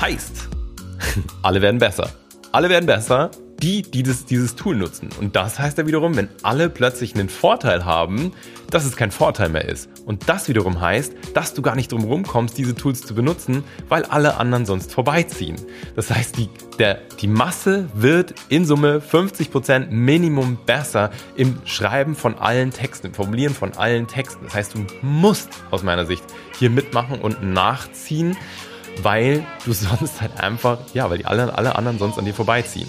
Heißt, alle werden besser. Alle werden besser, die, die das, dieses Tool nutzen. Und das heißt ja wiederum, wenn alle plötzlich einen Vorteil haben, dass es kein Vorteil mehr ist. Und das wiederum heißt, dass du gar nicht drum rumkommst, diese Tools zu benutzen, weil alle anderen sonst vorbeiziehen. Das heißt, die, der, die Masse wird in Summe 50% Minimum besser im Schreiben von allen Texten, im Formulieren von allen Texten. Das heißt, du musst aus meiner Sicht hier mitmachen und nachziehen, weil du sonst halt einfach, ja, weil die alle, alle anderen sonst an dir vorbeiziehen.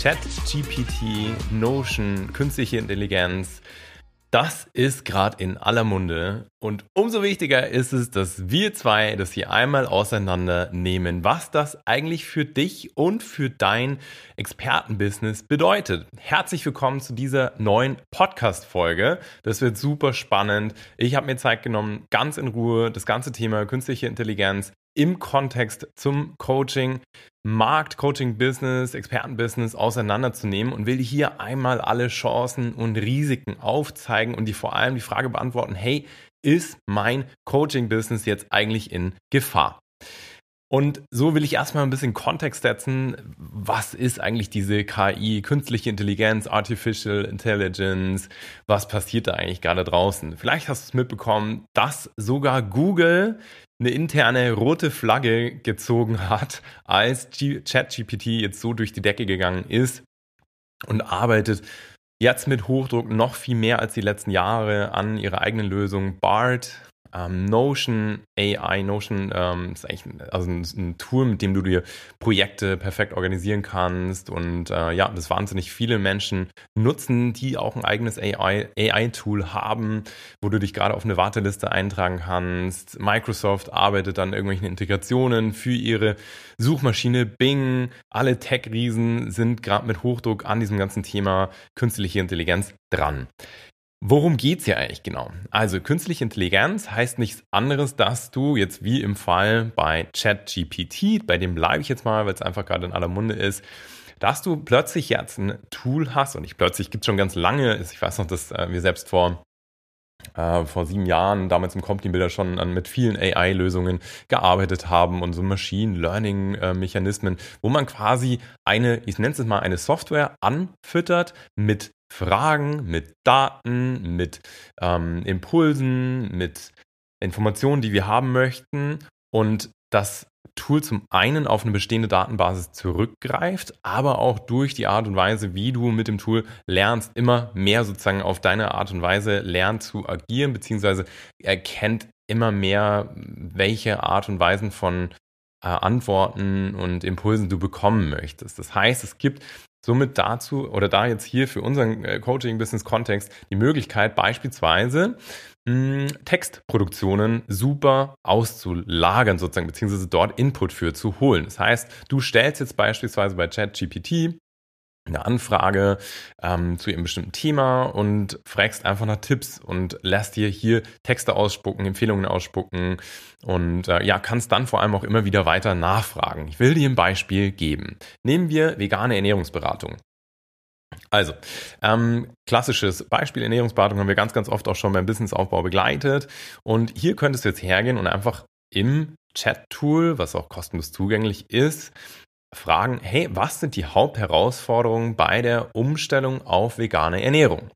ChatGPT, Notion, künstliche Intelligenz, das ist gerade in aller Munde. Und umso wichtiger ist es, dass wir zwei das hier einmal auseinandernehmen, was das eigentlich für dich und für dein Expertenbusiness bedeutet. Herzlich willkommen zu dieser neuen Podcast-Folge. Das wird super spannend. Ich habe mir Zeit genommen, ganz in Ruhe das ganze Thema künstliche Intelligenz im Kontext zum Coaching, Markt, Coaching, Business, Expertenbusiness auseinanderzunehmen und will hier einmal alle Chancen und Risiken aufzeigen und die vor allem die Frage beantworten, hey, ist mein Coaching-Business jetzt eigentlich in Gefahr? Und so will ich erstmal ein bisschen Kontext setzen. Was ist eigentlich diese KI, künstliche Intelligenz, Artificial Intelligence? Was passiert da eigentlich gerade draußen? Vielleicht hast du es mitbekommen, dass sogar Google eine interne rote Flagge gezogen hat, als ChatGPT jetzt so durch die Decke gegangen ist und arbeitet jetzt mit Hochdruck noch viel mehr als die letzten Jahre an ihrer eigenen Lösung. BART ähm, Notion AI, Notion ähm, ist eigentlich ein, also ein, ein, Tool, mit dem du dir Projekte perfekt organisieren kannst und äh, ja, das wahnsinnig viele Menschen nutzen, die auch ein eigenes AI-Tool AI haben, wo du dich gerade auf eine Warteliste eintragen kannst. Microsoft arbeitet an irgendwelchen Integrationen für ihre Suchmaschine Bing. Alle Tech-Riesen sind gerade mit Hochdruck an diesem ganzen Thema künstliche Intelligenz dran. Worum geht's hier eigentlich genau? Also künstliche Intelligenz heißt nichts anderes, dass du jetzt wie im Fall bei ChatGPT, bei dem bleibe ich jetzt mal, weil es einfach gerade in aller Munde ist, dass du plötzlich jetzt ein Tool hast und nicht plötzlich gibt's schon ganz lange, ich weiß noch, dass äh, wir selbst vor äh, vor sieben Jahren damals im Company Builder schon an, mit vielen AI-Lösungen gearbeitet haben und so Machine Learning-Mechanismen, äh, wo man quasi eine, ich nenne es mal, eine Software anfüttert mit Fragen, mit Daten, mit ähm, Impulsen, mit Informationen, die wir haben möchten und das Tool zum einen auf eine bestehende Datenbasis zurückgreift, aber auch durch die Art und Weise, wie du mit dem Tool lernst, immer mehr sozusagen auf deine Art und Weise lernt zu agieren, beziehungsweise erkennt immer mehr, welche Art und Weisen von äh, Antworten und Impulsen du bekommen möchtest. Das heißt, es gibt somit dazu oder da jetzt hier für unseren äh, Coaching-Business-Kontext die Möglichkeit, beispielsweise Textproduktionen super auszulagern, sozusagen, beziehungsweise dort Input für zu holen. Das heißt, du stellst jetzt beispielsweise bei ChatGPT eine Anfrage ähm, zu einem bestimmten Thema und fragst einfach nach Tipps und lässt dir hier Texte ausspucken, Empfehlungen ausspucken und äh, ja, kannst dann vor allem auch immer wieder weiter nachfragen. Ich will dir ein Beispiel geben. Nehmen wir vegane Ernährungsberatung. Also, ähm, klassisches Beispiel Ernährungsberatung haben wir ganz, ganz oft auch schon beim Businessaufbau begleitet. Und hier könntest du jetzt hergehen und einfach im Chat-Tool, was auch kostenlos zugänglich ist, fragen, hey, was sind die Hauptherausforderungen bei der Umstellung auf vegane Ernährung?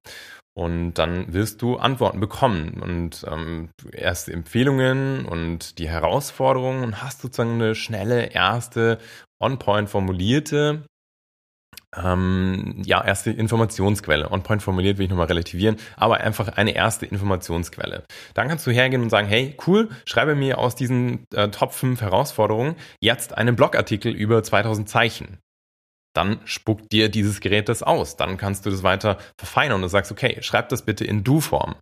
Und dann wirst du Antworten bekommen und ähm, erste Empfehlungen und die Herausforderungen und hast sozusagen eine schnelle erste on-point formulierte ähm, ja, erste Informationsquelle. On-point formuliert will ich nochmal relativieren, aber einfach eine erste Informationsquelle. Dann kannst du hergehen und sagen, hey, cool, schreibe mir aus diesen äh, Top 5 Herausforderungen jetzt einen Blogartikel über 2000 Zeichen. Dann spuckt dir dieses Gerät das aus. Dann kannst du das weiter verfeinern und sagst, okay, schreib das bitte in Du-Form.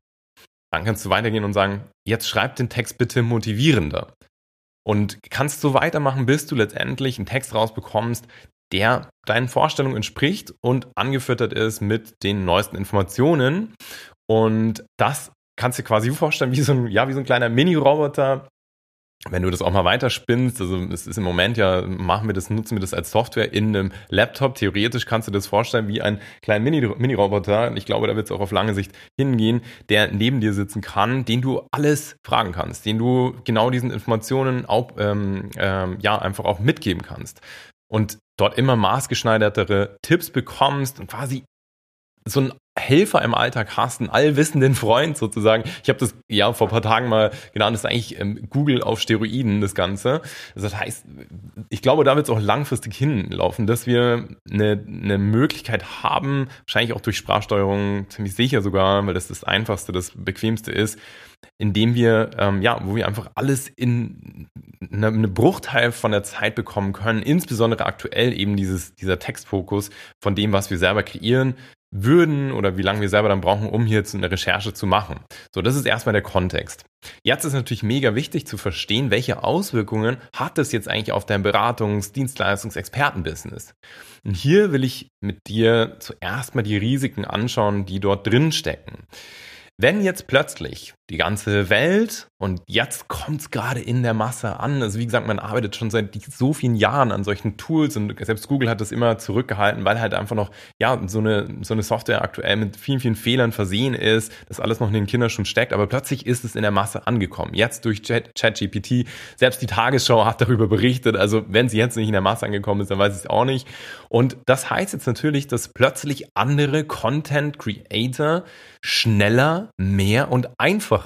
Dann kannst du weitergehen und sagen, jetzt schreib den Text bitte motivierender. Und kannst so weitermachen, bis du letztendlich einen Text rausbekommst, der deinen Vorstellungen entspricht und angefüttert ist mit den neuesten Informationen. Und das kannst du dir quasi vorstellen, wie so ein, ja, wie so ein kleiner Mini-Roboter, wenn du das auch mal weiterspinnst, also es ist im Moment ja, machen wir das, nutzen wir das als Software in einem Laptop. Theoretisch kannst du das vorstellen wie ein kleiner Mini-Roboter. Ich glaube, da wird es auch auf lange Sicht hingehen, der neben dir sitzen kann, den du alles fragen kannst, den du genau diesen Informationen auch, ähm, ähm, ja, einfach auch mitgeben kannst. Und dort immer maßgeschneidertere Tipps bekommst und quasi so ein Helfer im Alltag hast, einen allwissenden Freund sozusagen. Ich habe das ja vor ein paar Tagen mal genannt, das ist eigentlich ähm, Google auf Steroiden, das Ganze. Also das heißt, ich glaube, da wird es auch langfristig hinlaufen, dass wir eine, eine Möglichkeit haben, wahrscheinlich auch durch Sprachsteuerung, ziemlich sicher sogar, weil das das Einfachste, das Bequemste ist, indem wir, ähm, ja, wo wir einfach alles in eine, eine Bruchteil von der Zeit bekommen können, insbesondere aktuell eben dieses, dieser Textfokus von dem, was wir selber kreieren, würden oder wie lange wir selber dann brauchen, um hier eine Recherche zu machen. So, das ist erstmal der Kontext. Jetzt ist natürlich mega wichtig zu verstehen, welche Auswirkungen hat das jetzt eigentlich auf dein Beratungs-, Dienstleistungs-, Expertenbusiness. Und hier will ich mit dir zuerst mal die Risiken anschauen, die dort drin stecken. Wenn jetzt plötzlich die ganze Welt und jetzt kommt es gerade in der Masse an, also wie gesagt, man arbeitet schon seit so vielen Jahren an solchen Tools und selbst Google hat das immer zurückgehalten, weil halt einfach noch ja so eine so eine Software aktuell mit vielen vielen Fehlern versehen ist, das alles noch in den Kinderschuhen steckt, aber plötzlich ist es in der Masse angekommen. Jetzt durch ChatGPT, selbst die Tagesschau hat darüber berichtet, also wenn sie jetzt nicht in der Masse angekommen ist, dann weiß ich es auch nicht. Und das heißt jetzt natürlich, dass plötzlich andere Content Creator schneller, mehr und einfacher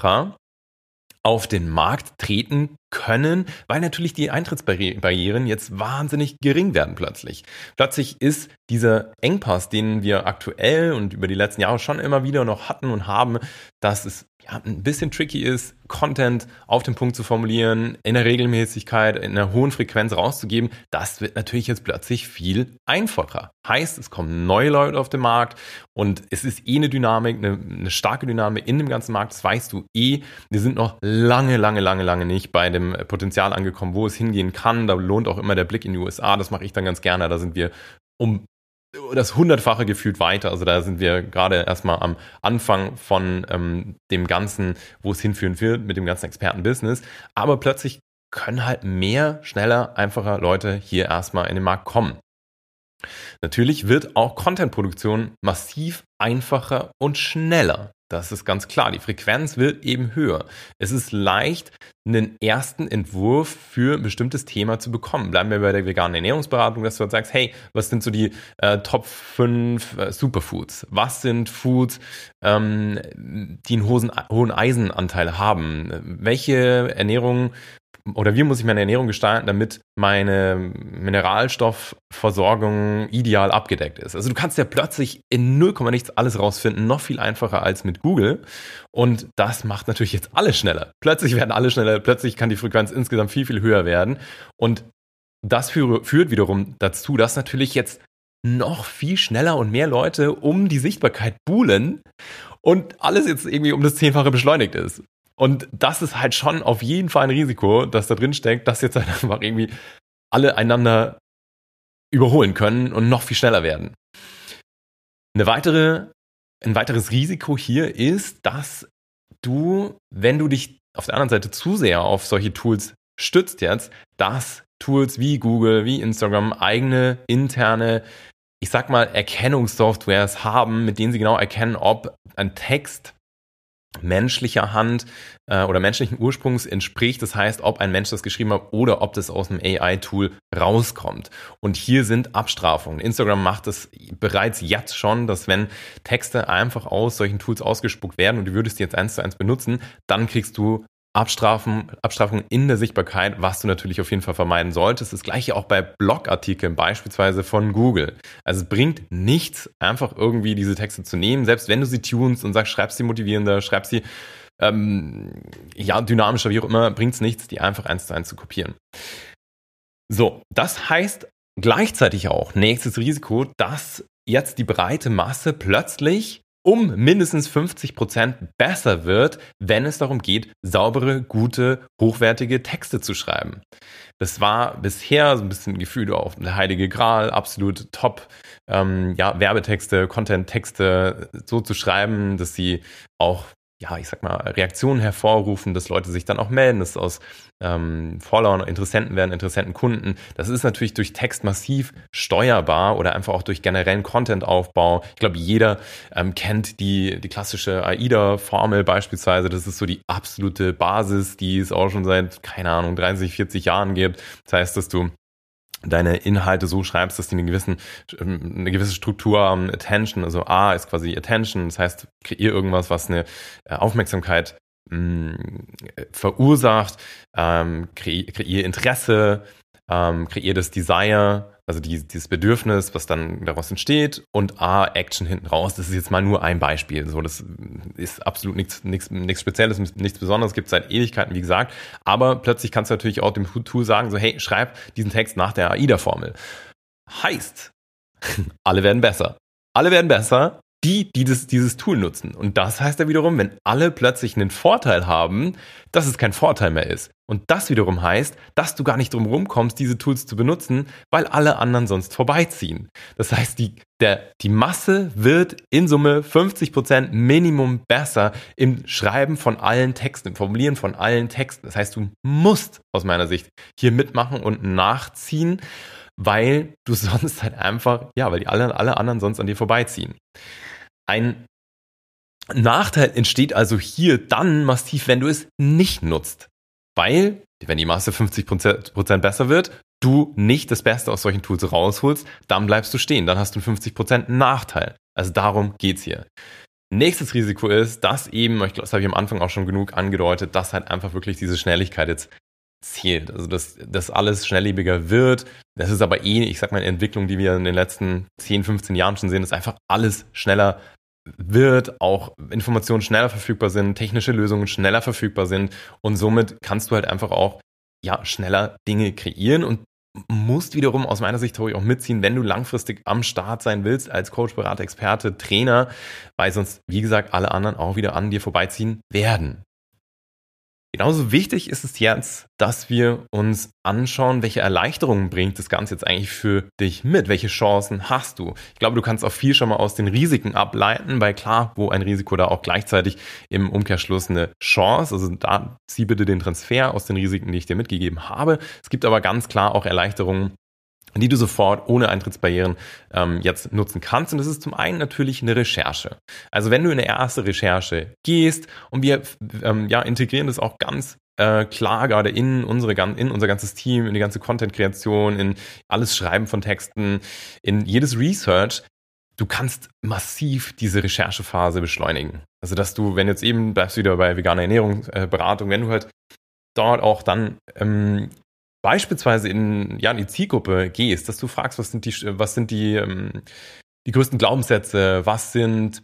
auf den Markt treten können, weil natürlich die Eintrittsbarrieren jetzt wahnsinnig gering werden plötzlich. Plötzlich ist dieser Engpass, den wir aktuell und über die letzten Jahre schon immer wieder noch hatten und haben, dass es ja, ein bisschen tricky ist, Content auf den Punkt zu formulieren, in der Regelmäßigkeit, in einer hohen Frequenz rauszugeben, das wird natürlich jetzt plötzlich viel einfacher. Heißt, es kommen neue Leute auf den Markt und es ist eh eine Dynamik, eine, eine starke Dynamik in dem ganzen Markt, das weißt du eh. Wir sind noch lange, lange, lange, lange nicht bei dem Potenzial angekommen, wo es hingehen kann. Da lohnt auch immer der Blick in die USA, das mache ich dann ganz gerne. Da sind wir um das hundertfache gefühlt weiter. Also da sind wir gerade erstmal am Anfang von ähm, dem Ganzen, wo es hinführen wird mit dem ganzen Expertenbusiness. Aber plötzlich können halt mehr, schneller, einfacher Leute hier erstmal in den Markt kommen. Natürlich wird auch Contentproduktion massiv einfacher und schneller. Das ist ganz klar. Die Frequenz wird eben höher. Es ist leicht, einen ersten Entwurf für ein bestimmtes Thema zu bekommen. Bleiben wir bei der veganen Ernährungsberatung, dass du sagst, hey, was sind so die äh, Top 5 äh, Superfoods? Was sind Foods, ähm, die einen hohen, hohen Eisenanteil haben? Welche Ernährung oder wie muss ich meine Ernährung gestalten, damit meine Mineralstoffversorgung ideal abgedeckt ist. Also du kannst ja plötzlich in 0, nichts alles rausfinden, noch viel einfacher als mit Google. Und das macht natürlich jetzt alles schneller. Plötzlich werden alle schneller, plötzlich kann die Frequenz insgesamt viel, viel höher werden. Und das führt wiederum dazu, dass natürlich jetzt noch viel schneller und mehr Leute um die Sichtbarkeit buhlen und alles jetzt irgendwie um das Zehnfache beschleunigt ist. Und das ist halt schon auf jeden Fall ein Risiko, das da drin steckt, dass jetzt halt einfach irgendwie alle einander überholen können und noch viel schneller werden. Eine weitere, ein weiteres Risiko hier ist, dass du, wenn du dich auf der anderen Seite zu sehr auf solche Tools stützt jetzt, dass Tools wie Google, wie Instagram eigene interne, ich sag mal, Erkennungssoftwares haben, mit denen sie genau erkennen, ob ein Text menschlicher Hand äh, oder menschlichen Ursprungs entspricht. Das heißt, ob ein Mensch das geschrieben hat oder ob das aus einem AI-Tool rauskommt. Und hier sind Abstrafungen. Instagram macht es bereits jetzt schon, dass wenn Texte einfach aus solchen Tools ausgespuckt werden und du würdest die jetzt eins zu eins benutzen, dann kriegst du Abstrafen, Abstrafung in der Sichtbarkeit, was du natürlich auf jeden Fall vermeiden solltest. Das gleiche auch bei Blogartikeln, beispielsweise von Google. Also es bringt nichts, einfach irgendwie diese Texte zu nehmen, selbst wenn du sie tunst und sagst, schreib sie motivierender, schreib sie ähm, ja, dynamischer, wie auch immer, bringt es nichts, die einfach eins zu eins zu kopieren. So, das heißt gleichzeitig auch, nächstes Risiko, dass jetzt die breite Masse plötzlich um mindestens 50 Prozent besser wird, wenn es darum geht, saubere, gute, hochwertige Texte zu schreiben. Das war bisher so ein bisschen Gefühl auf der heilige Gral, absolut top, ähm, ja, Werbetexte, Content-Texte so zu schreiben, dass sie auch ja, ich sag mal, Reaktionen hervorrufen, dass Leute sich dann auch melden, dass aus ähm, Followern Interessenten werden, Interessenten Kunden. Das ist natürlich durch Text massiv steuerbar oder einfach auch durch generellen Content-Aufbau. Ich glaube, jeder ähm, kennt die, die klassische AIDA-Formel beispielsweise. Das ist so die absolute Basis, die es auch schon seit, keine Ahnung, 30, 40 Jahren gibt. Das heißt, dass du deine Inhalte so schreibst, dass die eine, gewissen, ähm, eine gewisse Struktur haben. Attention, also A ist quasi Attention, das heißt, kreier irgendwas, was eine äh, Aufmerksamkeit mh, mm, verursacht, ähm, kreier, kreier Interesse, ähm, kreier das Desire, also die, dieses Bedürfnis, was dann daraus entsteht und A, Action hinten raus. Das ist jetzt mal nur ein Beispiel. So, das ist absolut nichts, nichts, nichts Spezielles, nichts Besonderes, gibt seit Ewigkeiten, wie gesagt. Aber plötzlich kannst du natürlich auch dem Tool sagen, so, hey, schreib diesen Text nach der AIDA-Formel. Heißt, alle werden besser. Alle werden besser, die, die das, dieses Tool nutzen. Und das heißt ja wiederum, wenn alle plötzlich einen Vorteil haben, dass es kein Vorteil mehr ist. Und das wiederum heißt, dass du gar nicht drum rumkommst, diese Tools zu benutzen, weil alle anderen sonst vorbeiziehen. Das heißt, die, der, die Masse wird in Summe 50% Minimum besser im Schreiben von allen Texten, im Formulieren von allen Texten. Das heißt, du musst aus meiner Sicht hier mitmachen und nachziehen, weil du sonst halt einfach, ja, weil die alle, alle anderen sonst an dir vorbeiziehen. Ein Nachteil entsteht also hier dann massiv, wenn du es nicht nutzt. Weil, wenn die Masse 50% besser wird, du nicht das Beste aus solchen Tools rausholst, dann bleibst du stehen. Dann hast du einen 50% Nachteil. Also darum geht's hier. Nächstes Risiko ist, dass eben, ich glaube, das habe ich am Anfang auch schon genug angedeutet, dass halt einfach wirklich diese Schnelligkeit jetzt zählt. Also dass, dass alles schnelllebiger wird. Das ist aber eh, ich sag mal, eine Entwicklung, die wir in den letzten 10, 15 Jahren schon sehen, dass einfach alles schneller wird, auch Informationen schneller verfügbar sind, technische Lösungen schneller verfügbar sind und somit kannst du halt einfach auch ja schneller Dinge kreieren und musst wiederum aus meiner Sicht auch mitziehen, wenn du langfristig am Start sein willst als Coach, Berater, Experte, Trainer, weil sonst, wie gesagt, alle anderen auch wieder an dir vorbeiziehen werden. Genauso wichtig ist es jetzt, dass wir uns anschauen, welche Erleichterungen bringt das Ganze jetzt eigentlich für dich mit? Welche Chancen hast du? Ich glaube, du kannst auch viel schon mal aus den Risiken ableiten, weil klar, wo ein Risiko da auch gleichzeitig im Umkehrschluss eine Chance, also da zieh bitte den Transfer aus den Risiken, die ich dir mitgegeben habe. Es gibt aber ganz klar auch Erleichterungen, die du sofort ohne Eintrittsbarrieren ähm, jetzt nutzen kannst. Und das ist zum einen natürlich eine Recherche. Also wenn du in eine erste Recherche gehst und wir ähm, ja, integrieren das auch ganz äh, klar gerade in unsere in unser ganzes Team, in die ganze Content-Kreation, in alles Schreiben von Texten, in jedes Research, du kannst massiv diese Recherchephase beschleunigen. Also dass du, wenn jetzt eben bleibst wieder bei veganer Ernährung, äh, wenn du halt dort auch dann ähm, beispielsweise in, ja, in die Zielgruppe gehst, dass du fragst, was sind die, was sind die, ähm, die größten Glaubenssätze, was sind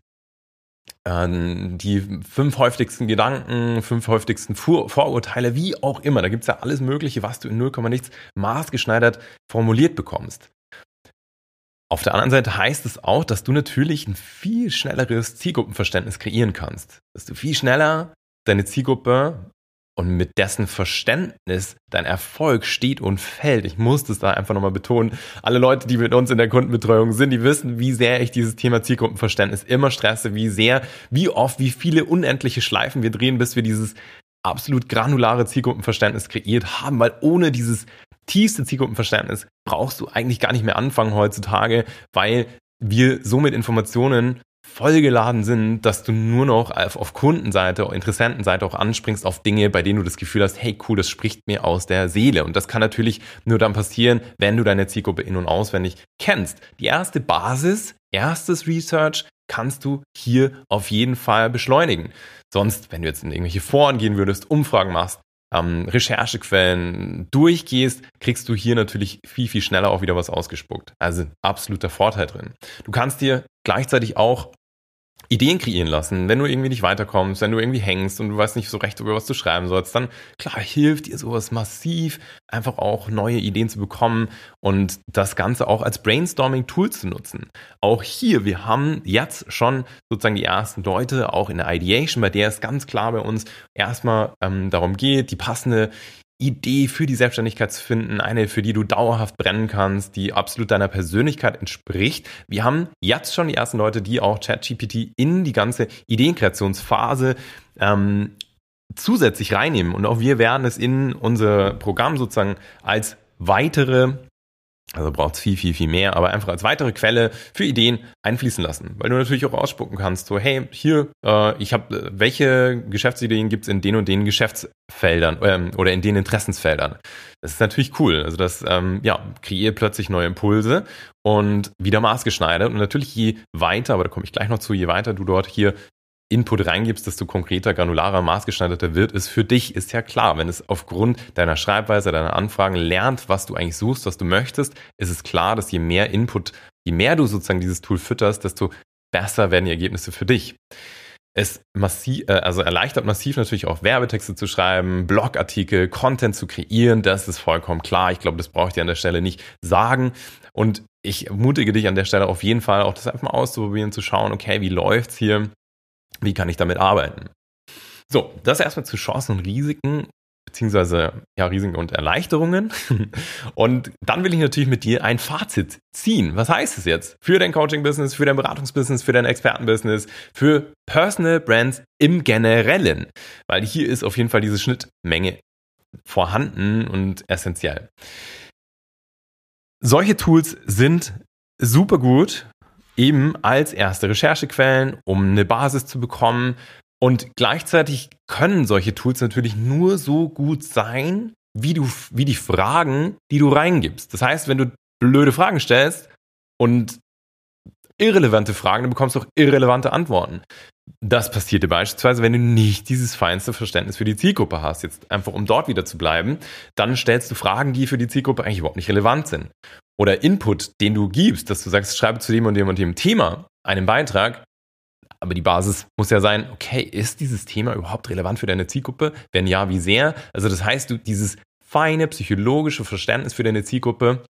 ähm, die fünf häufigsten Gedanken, fünf häufigsten Vor Vorurteile, wie auch immer. Da gibt's ja alles Mögliche, was du in 0, nichts maßgeschneidert formuliert bekommst. Auf der anderen Seite heißt es auch, dass du natürlich ein viel schnelleres Zielgruppenverständnis kreieren kannst. Dass du viel schneller deine Zielgruppe und mit dessen Verständnis dein Erfolg steht und fällt. Ich muss das da einfach nochmal betonen. Alle Leute, die mit uns in der Kundenbetreuung sind, die wissen, wie sehr ich dieses Thema Zielgruppenverständnis immer stresse, wie sehr, wie oft, wie viele unendliche Schleifen wir drehen, bis wir dieses absolut granulare Zielgruppenverständnis kreiert haben, weil ohne dieses tiefste Zielgruppenverständnis brauchst du eigentlich gar nicht mehr anfangen heutzutage, weil wir somit Informationen vollgeladen sind, dass du nur noch auf Kundenseite, Interessentenseite auch anspringst auf Dinge, bei denen du das Gefühl hast, hey cool, das spricht mir aus der Seele. Und das kann natürlich nur dann passieren, wenn du deine Zielgruppe in- und auswendig kennst. Die erste Basis, erstes Research kannst du hier auf jeden Fall beschleunigen. Sonst, wenn du jetzt in irgendwelche Foren gehen würdest, Umfragen machst, ähm, Recherchequellen durchgehst, kriegst du hier natürlich viel, viel schneller auch wieder was ausgespuckt. Also absoluter Vorteil drin. Du kannst dir gleichzeitig auch Ideen kreieren lassen. Wenn du irgendwie nicht weiterkommst, wenn du irgendwie hängst und du weißt nicht so recht, über was du schreiben sollst, dann klar hilft dir sowas massiv, einfach auch neue Ideen zu bekommen und das Ganze auch als Brainstorming-Tool zu nutzen. Auch hier, wir haben jetzt schon sozusagen die ersten Leute, auch in der Ideation, bei der es ganz klar bei uns erstmal ähm, darum geht, die passende Idee für die Selbstständigkeit zu finden, eine, für die du dauerhaft brennen kannst, die absolut deiner Persönlichkeit entspricht. Wir haben jetzt schon die ersten Leute, die auch ChatGPT in die ganze Ideenkreationsphase ähm, zusätzlich reinnehmen. Und auch wir werden es in unser Programm sozusagen als weitere also braucht es viel, viel, viel mehr, aber einfach als weitere Quelle für Ideen einfließen lassen. Weil du natürlich auch ausspucken kannst, so hey, hier, äh, ich habe, äh, welche Geschäftsideen gibt's in den und den Geschäftsfeldern ähm, oder in den Interessensfeldern. Das ist natürlich cool. Also das ähm, ja, kreiert plötzlich neue Impulse und wieder maßgeschneidert. Und natürlich je weiter, aber da komme ich gleich noch zu, je weiter du dort hier Input reingibst, desto konkreter, granularer, maßgeschneiderter wird es für dich, ist ja klar. Wenn es aufgrund deiner Schreibweise, deiner Anfragen lernt, was du eigentlich suchst, was du möchtest, ist es klar, dass je mehr Input, je mehr du sozusagen dieses Tool fütterst, desto besser werden die Ergebnisse für dich. Es massiv, äh, also erleichtert massiv natürlich auch Werbetexte zu schreiben, Blogartikel, Content zu kreieren, das ist vollkommen klar. Ich glaube, das brauche ich dir an der Stelle nicht sagen. Und ich ermutige dich an der Stelle auf jeden Fall auch das einfach mal auszuprobieren, zu schauen, okay, wie läuft's hier? Wie kann ich damit arbeiten? So, das erstmal zu Chancen und Risiken, beziehungsweise ja, Risiken und Erleichterungen. Und dann will ich natürlich mit dir ein Fazit ziehen. Was heißt es jetzt für dein Coaching-Business, für dein Beratungsbusiness, für dein Experten-Business, für Personal Brands im Generellen? Weil hier ist auf jeden Fall diese Schnittmenge vorhanden und essentiell. Solche Tools sind super gut eben als erste Recherchequellen, um eine Basis zu bekommen. Und gleichzeitig können solche Tools natürlich nur so gut sein, wie du, wie die Fragen, die du reingibst. Das heißt, wenn du blöde Fragen stellst und irrelevante Fragen, dann bekommst du auch irrelevante Antworten. Das passiert dir beispielsweise, wenn du nicht dieses feinste Verständnis für die Zielgruppe hast. Jetzt einfach, um dort wieder zu bleiben, dann stellst du Fragen, die für die Zielgruppe eigentlich überhaupt nicht relevant sind oder Input, den du gibst, dass du sagst, schreibe zu dem und dem und dem Thema einen Beitrag, aber die Basis muss ja sein, okay, ist dieses Thema überhaupt relevant für deine Zielgruppe? Wenn ja, wie sehr? Also das heißt, du dieses feine psychologische Verständnis für deine Zielgruppe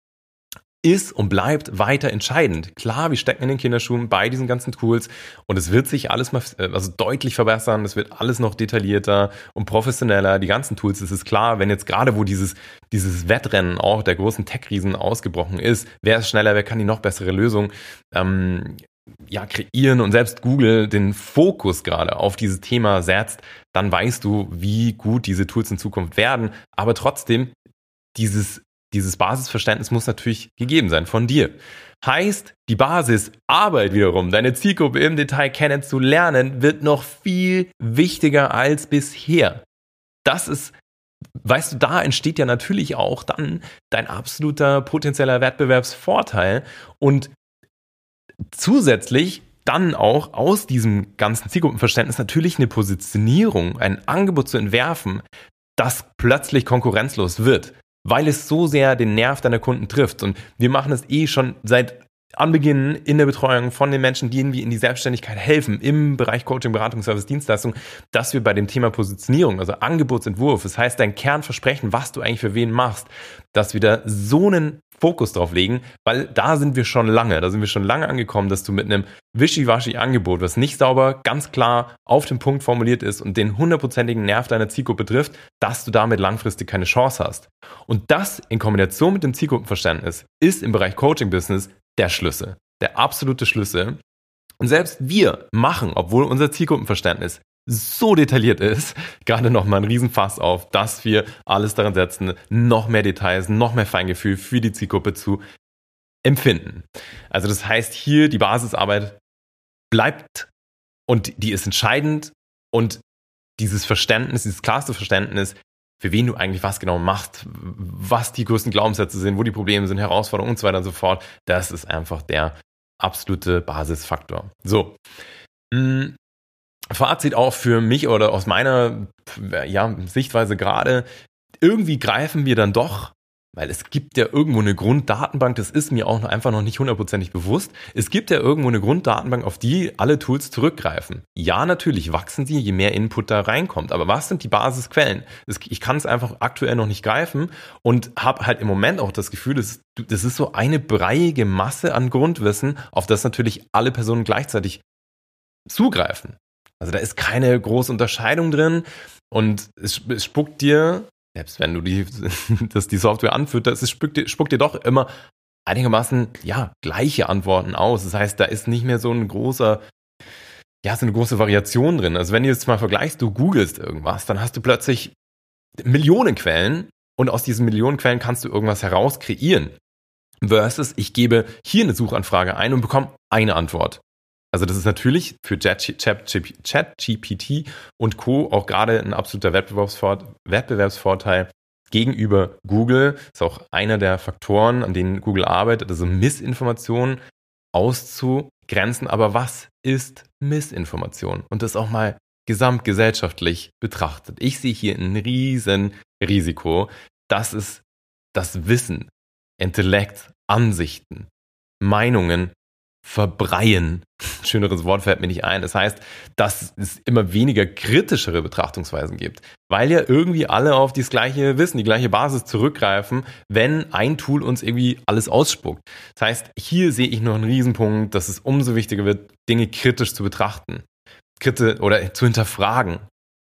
ist und bleibt weiter entscheidend. Klar, wir stecken in den Kinderschuhen bei diesen ganzen Tools und es wird sich alles mal äh, also deutlich verbessern, es wird alles noch detaillierter und professioneller. Die ganzen Tools, es ist klar, wenn jetzt gerade wo dieses, dieses Wettrennen auch der großen Tech-Riesen ausgebrochen ist, wer ist schneller, wer kann die noch bessere Lösung ähm, ja, kreieren und selbst Google den Fokus gerade auf dieses Thema setzt, dann weißt du, wie gut diese Tools in Zukunft werden. Aber trotzdem, dieses dieses Basisverständnis muss natürlich gegeben sein von dir. Heißt, die Basis Arbeit wiederum, deine Zielgruppe im Detail kennenzulernen, wird noch viel wichtiger als bisher. Das ist, weißt du, da entsteht ja natürlich auch dann dein absoluter potenzieller Wettbewerbsvorteil und zusätzlich dann auch aus diesem ganzen Zielgruppenverständnis natürlich eine Positionierung, ein Angebot zu entwerfen, das plötzlich konkurrenzlos wird weil es so sehr den Nerv deiner Kunden trifft. Und wir machen es eh schon seit Anbeginn in der Betreuung von den Menschen, die irgendwie in die Selbstständigkeit helfen im Bereich Coaching, Beratung, Service, Dienstleistung, dass wir bei dem Thema Positionierung, also Angebotsentwurf, das heißt dein Kernversprechen, was du eigentlich für wen machst, dass wir da so einen Fokus drauf legen, weil da sind wir schon lange, da sind wir schon lange angekommen, dass du mit einem wischiwaschi Angebot, was nicht sauber, ganz klar auf den Punkt formuliert ist und den hundertprozentigen Nerv deiner Zielgruppe trifft, dass du damit langfristig keine Chance hast. Und das in Kombination mit dem Zielgruppenverständnis ist im Bereich Coaching-Business der Schlüssel, der absolute Schlüssel. Und selbst wir machen, obwohl unser Zielgruppenverständnis so detailliert ist, gerade nochmal ein Riesenfass auf, dass wir alles daran setzen, noch mehr Details, noch mehr Feingefühl für die Zielgruppe zu empfinden. Also das heißt, hier die Basisarbeit bleibt und die ist entscheidend und dieses Verständnis, dieses klarste Verständnis, für wen du eigentlich was genau machst, was die größten Glaubenssätze sind, wo die Probleme sind, Herausforderungen und so weiter und so fort, das ist einfach der absolute Basisfaktor. So. Hm, Fazit auch für mich oder aus meiner ja, Sichtweise gerade, irgendwie greifen wir dann doch weil es gibt ja irgendwo eine Grunddatenbank, das ist mir auch einfach noch nicht hundertprozentig bewusst. Es gibt ja irgendwo eine Grunddatenbank, auf die alle Tools zurückgreifen. Ja, natürlich wachsen sie, je mehr Input da reinkommt. Aber was sind die Basisquellen? Ich kann es einfach aktuell noch nicht greifen und habe halt im Moment auch das Gefühl, das, das ist so eine breiige Masse an Grundwissen, auf das natürlich alle Personen gleichzeitig zugreifen. Also da ist keine große Unterscheidung drin und es, es spuckt dir selbst wenn du die, dass die Software anfüttert, es spuckt dir, spuckt dir doch immer einigermaßen, ja, gleiche Antworten aus. Das heißt, da ist nicht mehr so ein großer, ja, so eine große Variation drin. Also wenn du jetzt mal vergleichst, du googelst irgendwas, dann hast du plötzlich Millionen Quellen und aus diesen Millionen Quellen kannst du irgendwas herauskreieren. Versus, ich gebe hier eine Suchanfrage ein und bekomme eine Antwort. Also das ist natürlich für ChatGPT und Co. auch gerade ein absoluter Wettbewerbsvorteil gegenüber Google. Ist auch einer der Faktoren, an denen Google arbeitet, also Missinformationen auszugrenzen. Aber was ist Missinformation? Und das auch mal gesamtgesellschaftlich betrachtet. Ich sehe hier ein riesen Risiko. Das ist das Wissen, Intellekt, Ansichten, Meinungen verbreien. Schöneres Wort fällt mir nicht ein. Das heißt, dass es immer weniger kritischere Betrachtungsweisen gibt, weil ja irgendwie alle auf das gleiche Wissen, die gleiche Basis zurückgreifen, wenn ein Tool uns irgendwie alles ausspuckt. Das heißt, hier sehe ich noch einen Riesenpunkt, dass es umso wichtiger wird, Dinge kritisch zu betrachten, kritisch oder zu hinterfragen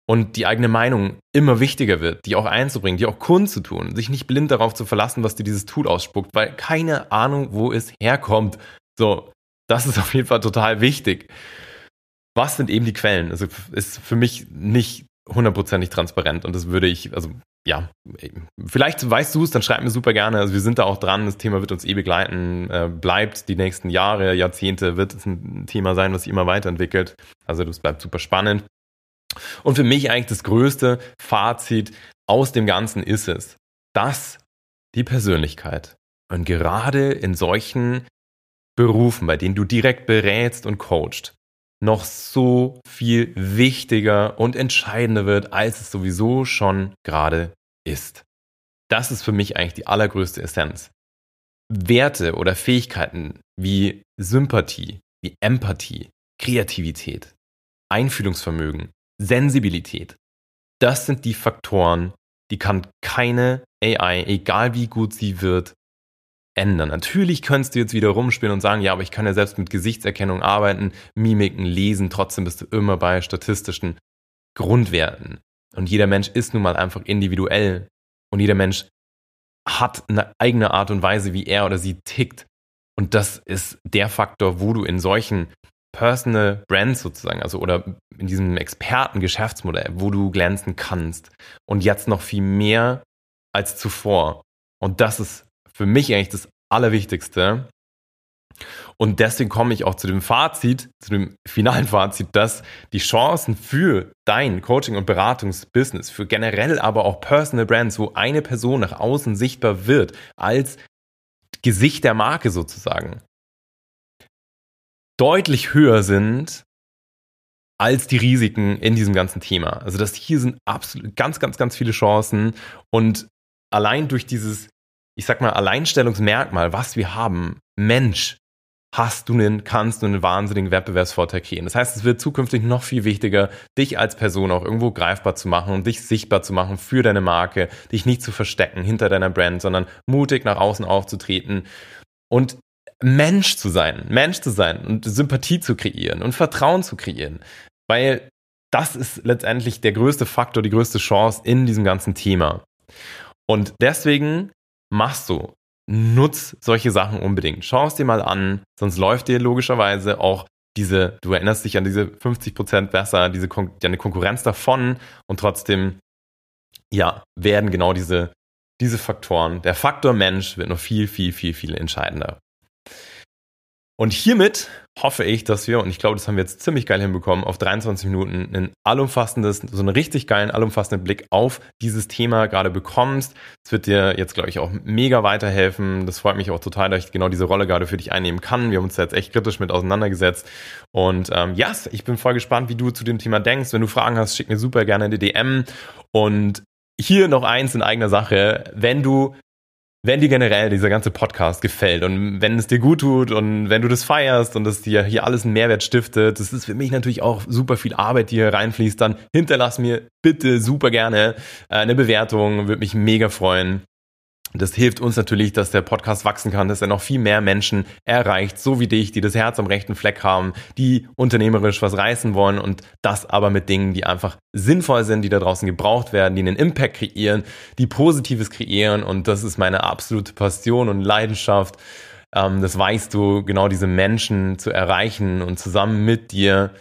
und die eigene Meinung immer wichtiger wird, die auch einzubringen, die auch kundzutun, sich nicht blind darauf zu verlassen, was dir dieses Tool ausspuckt, weil keine Ahnung, wo es herkommt. So, das ist auf jeden Fall total wichtig. Was sind eben die Quellen? Also ist für mich nicht hundertprozentig transparent und das würde ich, also ja, vielleicht weißt du es, dann schreib mir super gerne. Also wir sind da auch dran, das Thema wird uns eh begleiten, äh, bleibt die nächsten Jahre, Jahrzehnte, wird es ein Thema sein, was sich immer weiterentwickelt. Also das bleibt super spannend. Und für mich eigentlich das größte Fazit aus dem Ganzen ist es, dass die Persönlichkeit und gerade in solchen Berufen, bei denen du direkt berätst und coachst, noch so viel wichtiger und entscheidender wird, als es sowieso schon gerade ist. Das ist für mich eigentlich die allergrößte Essenz. Werte oder Fähigkeiten wie Sympathie, wie Empathie, Kreativität, Einfühlungsvermögen, Sensibilität, das sind die Faktoren, die kann keine AI, egal wie gut sie wird, ändern. Natürlich könntest du jetzt wieder rumspielen und sagen, ja, aber ich kann ja selbst mit Gesichtserkennung arbeiten, Mimiken lesen, trotzdem bist du immer bei statistischen Grundwerten. Und jeder Mensch ist nun mal einfach individuell. Und jeder Mensch hat eine eigene Art und Weise, wie er oder sie tickt. Und das ist der Faktor, wo du in solchen Personal Brands sozusagen, also oder in diesem Experten-Geschäftsmodell, wo du glänzen kannst. Und jetzt noch viel mehr als zuvor. Und das ist für mich eigentlich das Allerwichtigste. Und deswegen komme ich auch zu dem Fazit, zu dem finalen Fazit, dass die Chancen für dein Coaching- und Beratungsbusiness, für generell aber auch Personal Brands, wo eine Person nach außen sichtbar wird, als Gesicht der Marke sozusagen, deutlich höher sind als die Risiken in diesem ganzen Thema. Also das hier sind absolut ganz, ganz, ganz viele Chancen und allein durch dieses ich sag mal, Alleinstellungsmerkmal, was wir haben, Mensch, hast du einen, kannst du einen wahnsinnigen Wettbewerbsvorteil kreieren. Das heißt, es wird zukünftig noch viel wichtiger, dich als Person auch irgendwo greifbar zu machen und dich sichtbar zu machen für deine Marke, dich nicht zu verstecken hinter deiner Brand, sondern mutig nach außen aufzutreten und Mensch zu sein, Mensch zu sein und Sympathie zu kreieren und Vertrauen zu kreieren. Weil das ist letztendlich der größte Faktor, die größte Chance in diesem ganzen Thema. Und deswegen machst du? Nutz solche Sachen unbedingt. Schau es dir mal an, sonst läuft dir logischerweise auch diese, du erinnerst dich an diese 50% besser, diese Kon deine Konkurrenz davon und trotzdem, ja, werden genau diese, diese Faktoren, der Faktor Mensch wird noch viel, viel, viel, viel entscheidender. Und hiermit hoffe ich, dass wir, und ich glaube, das haben wir jetzt ziemlich geil hinbekommen, auf 23 Minuten ein allumfassendes, so einen richtig geilen, allumfassenden Blick auf dieses Thema gerade bekommst. Es wird dir jetzt, glaube ich, auch mega weiterhelfen. Das freut mich auch total, dass ich genau diese Rolle gerade für dich einnehmen kann. Wir haben uns da jetzt echt kritisch mit auseinandergesetzt. Und ähm, ja, yes, ich bin voll gespannt, wie du zu dem Thema denkst. Wenn du Fragen hast, schick mir super gerne eine DM. Und hier noch eins in eigener Sache. Wenn du wenn dir generell dieser ganze Podcast gefällt und wenn es dir gut tut und wenn du das feierst und es dir hier alles einen Mehrwert stiftet, das ist für mich natürlich auch super viel Arbeit, die hier reinfließt, dann hinterlass mir bitte super gerne äh, eine Bewertung, würde mich mega freuen. Das hilft uns natürlich, dass der Podcast wachsen kann, dass er noch viel mehr Menschen erreicht, so wie dich, die das Herz am rechten Fleck haben, die unternehmerisch was reißen wollen und das aber mit Dingen, die einfach sinnvoll sind, die da draußen gebraucht werden, die einen Impact kreieren, die Positives kreieren und das ist meine absolute Passion und Leidenschaft. Ähm, das weißt du, genau diese Menschen zu erreichen und zusammen mit dir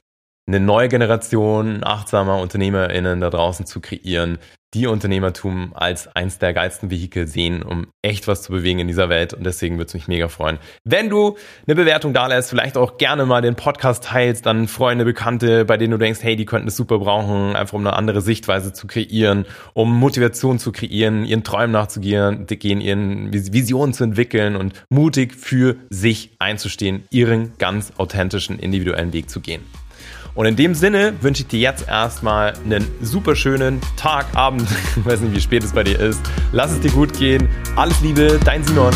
eine neue Generation achtsamer UnternehmerInnen da draußen zu kreieren, die Unternehmertum als eins der geilsten Vehikel sehen, um echt was zu bewegen in dieser Welt. Und deswegen würde es mich mega freuen, wenn du eine Bewertung da lässt, vielleicht auch gerne mal den Podcast teilst, dann Freunde, Bekannte, bei denen du denkst, hey, die könnten es super brauchen, einfach um eine andere Sichtweise zu kreieren, um Motivation zu kreieren, ihren Träumen nachzugehen, ihren Visionen zu entwickeln und mutig für sich einzustehen, ihren ganz authentischen, individuellen Weg zu gehen. Und in dem Sinne wünsche ich dir jetzt erstmal einen super schönen Tag, Abend, ich weiß nicht, wie spät es bei dir ist. Lass es dir gut gehen. Alles Liebe, dein Simon.